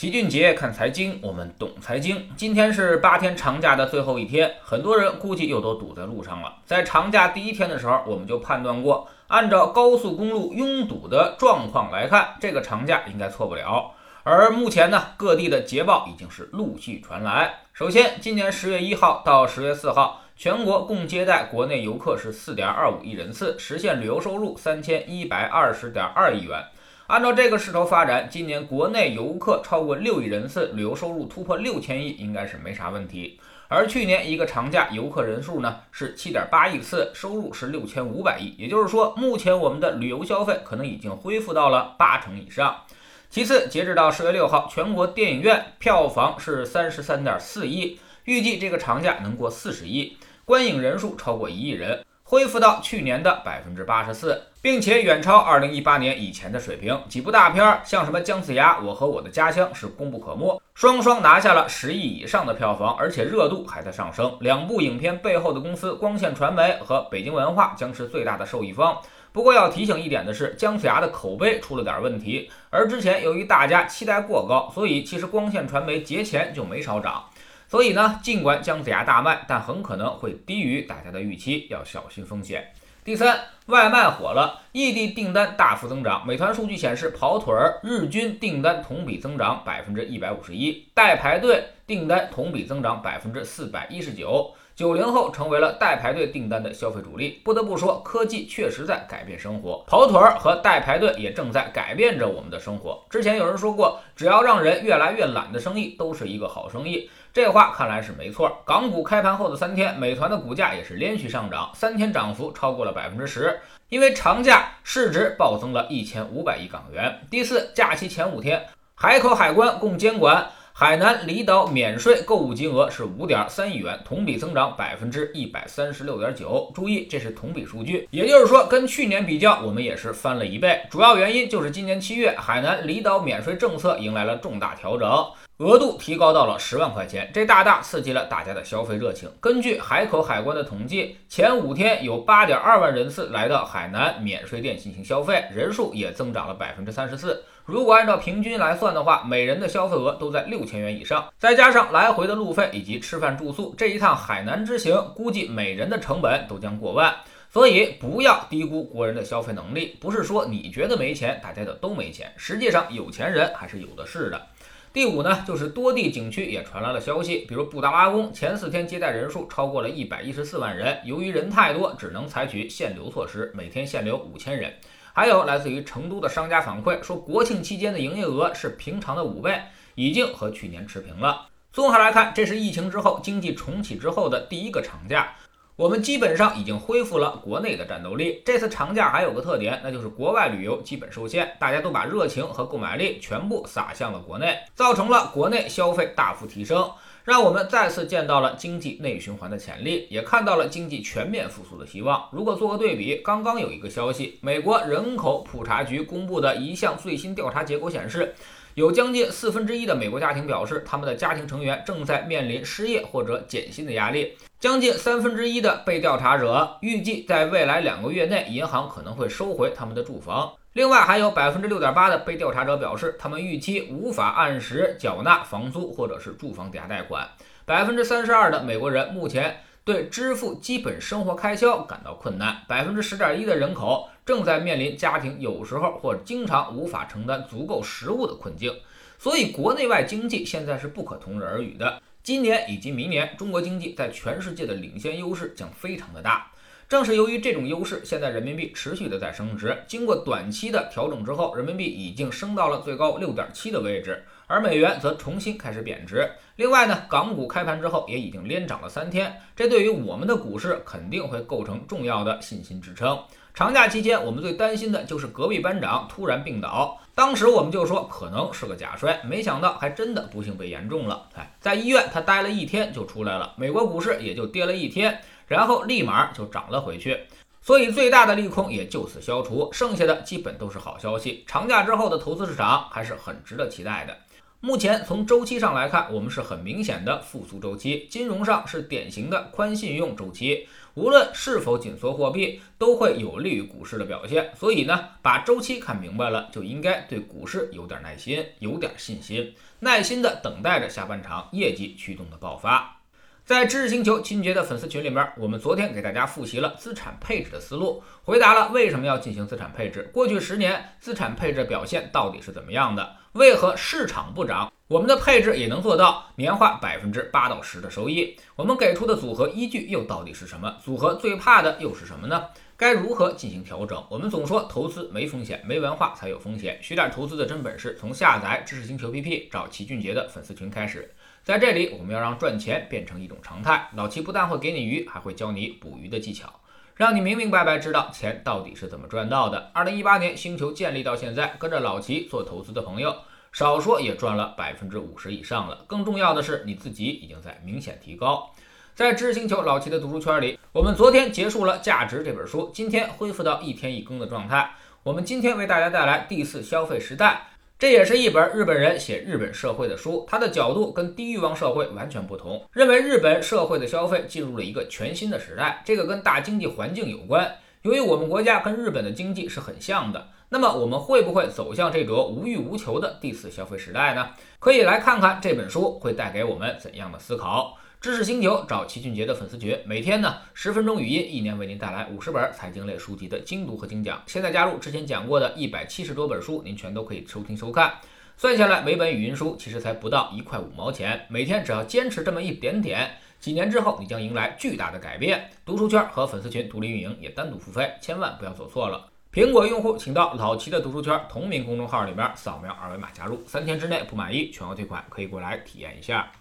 齐俊杰看财经，我们懂财经。今天是八天长假的最后一天，很多人估计又都堵在路上了。在长假第一天的时候，我们就判断过，按照高速公路拥堵的状况来看，这个长假应该错不了。而目前呢，各地的捷报已经是陆续传来。首先，今年十月一号到十月四号，全国共接待国内游客是四点二五亿人次，实现旅游收入三千一百二十点二亿元。按照这个势头发展，今年国内游客超过六亿人次，旅游收入突破六千亿，应该是没啥问题。而去年一个长假游客人数呢是七点八亿次，收入是六千五百亿，也就是说，目前我们的旅游消费可能已经恢复到了八成以上。其次，截止到十月六号，全国电影院票房是三十三点四亿，预计这个长假能过四十亿，观影人数超过一亿人。恢复到去年的百分之八十四，并且远超二零一八年以前的水平。几部大片儿，像什么《姜子牙》《我和我的家乡》是功不可没，双双拿下了十亿以上的票房，而且热度还在上升。两部影片背后的公司光线传媒和北京文化将是最大的受益方。不过要提醒一点的是，《姜子牙》的口碑出了点问题，而之前由于大家期待过高，所以其实光线传媒节前就没少涨。所以呢，尽管姜子牙大卖，但很可能会低于大家的预期，要小心风险。第三，外卖火了，异地订单大幅增长。美团数据显示，跑腿儿日均订单同比增长百分之一百五十一，代排队订单同比增长百分之四百一十九。九零后成为了代排队订单的消费主力。不得不说，科技确实在改变生活，跑腿儿和代排队也正在改变着我们的生活。之前有人说过，只要让人越来越懒的生意，都是一个好生意。这话看来是没错。港股开盘后的三天，美团的股价也是连续上涨，三天涨幅超过了百分之十。因为长假，市值暴增了一千五百亿港元。第四，假期前五天，海口海关共监管海南离岛免税购物金额是五点三亿元，同比增长百分之一百三十六点九。注意，这是同比数据，也就是说，跟去年比较，我们也是翻了一倍。主要原因就是今年七月，海南离岛免税政策迎来了重大调整。额度提高到了十万块钱，这大大刺激了大家的消费热情。根据海口海关的统计，前五天有八点二万人次来到海南免税店进行消费，人数也增长了百分之三十四。如果按照平均来算的话，每人的消费额都在六千元以上，再加上来回的路费以及吃饭住宿，这一趟海南之行估计每人的成本都将过万。所以不要低估国人的消费能力，不是说你觉得没钱，大家就都没钱，实际上有钱人还是有的是的。第五呢，就是多地景区也传来了消息，比如布达拉宫前四天接待人数超过了一百一十四万人，由于人太多，只能采取限流措施，每天限流五千人。还有来自于成都的商家反馈说，国庆期间的营业额是平常的五倍，已经和去年持平了。综合来看，这是疫情之后经济重启之后的第一个长假。我们基本上已经恢复了国内的战斗力。这次长假还有个特点，那就是国外旅游基本受限，大家都把热情和购买力全部撒向了国内，造成了国内消费大幅提升，让我们再次见到了经济内循环的潜力，也看到了经济全面复苏的希望。如果做个对比，刚刚有一个消息，美国人口普查局公布的一项最新调查结果显示。有将近四分之一的美国家庭表示，他们的家庭成员正在面临失业或者减薪的压力。将近三分之一的被调查者预计，在未来两个月内，银行可能会收回他们的住房。另外，还有百分之六点八的被调查者表示，他们预期无法按时缴纳房租或者是住房抵押贷款。百分之三十二的美国人目前。对支付基本生活开销感到困难，百分之十点一的人口正在面临家庭有时候或经常无法承担足够食物的困境。所以，国内外经济现在是不可同日而语的。今年以及明年，中国经济在全世界的领先优势将非常的大。正是由于这种优势，现在人民币持续的在升值。经过短期的调整之后，人民币已经升到了最高六点七的位置，而美元则重新开始贬值。另外呢，港股开盘之后也已经连涨了三天，这对于我们的股市肯定会构成重要的信心支撑。长假期间，我们最担心的就是隔壁班长突然病倒，当时我们就说可能是个假摔，没想到还真的不幸被言中了。哎，在医院他待了一天就出来了，美国股市也就跌了一天。然后立马就涨了回去，所以最大的利空也就此消除，剩下的基本都是好消息。长假之后的投资市场还是很值得期待的。目前从周期上来看，我们是很明显的复苏周期，金融上是典型的宽信用周期。无论是否紧缩货币，都会有利于股市的表现。所以呢，把周期看明白了，就应该对股市有点耐心，有点信心，耐心的等待着下半场业绩驱动的爆发。在知识星球秦杰的粉丝群里面，我们昨天给大家复习了资产配置的思路，回答了为什么要进行资产配置，过去十年资产配置表现到底是怎么样的。为何市场不涨，我们的配置也能做到年化百分之八到十的收益？我们给出的组合依据又到底是什么？组合最怕的又是什么呢？该如何进行调整？我们总说投资没风险，没文化才有风险。学点投资的真本事，从下载知识星球 APP 找齐俊杰的粉丝群开始。在这里，我们要让赚钱变成一种常态。老齐不但会给你鱼，还会教你捕鱼的技巧，让你明明白白知道钱到底是怎么赚到的。二零一八年星球建立到现在，跟着老齐做投资的朋友。少说也赚了百分之五十以上了。更重要的是，你自己已经在明显提高。在知识星球老齐的读书圈里，我们昨天结束了《价值》这本书，今天恢复到一天一更的状态。我们今天为大家带来《第四消费时代》，这也是一本日本人写日本社会的书。他的角度跟低欲望社会完全不同，认为日本社会的消费进入了一个全新的时代。这个跟大经济环境有关。由于我们国家跟日本的经济是很像的。那么我们会不会走向这个无欲无求的第四消费时代呢？可以来看看这本书会带给我们怎样的思考。知识星球找齐俊杰的粉丝群，每天呢十分钟语音，一年为您带来五十本财经类书籍的精读和精讲。现在加入之前讲过的一百七十多本书，您全都可以收听收看。算下来每本语音书其实才不到一块五毛钱，每天只要坚持这么一点点，几年之后你将迎来巨大的改变。读书圈和粉丝群独立运营也单独付费，千万不要走错了。苹果用户请到老齐的读书圈同名公众号里边扫描二维码加入，三天之内不满意全额退款，可以过来体验一下。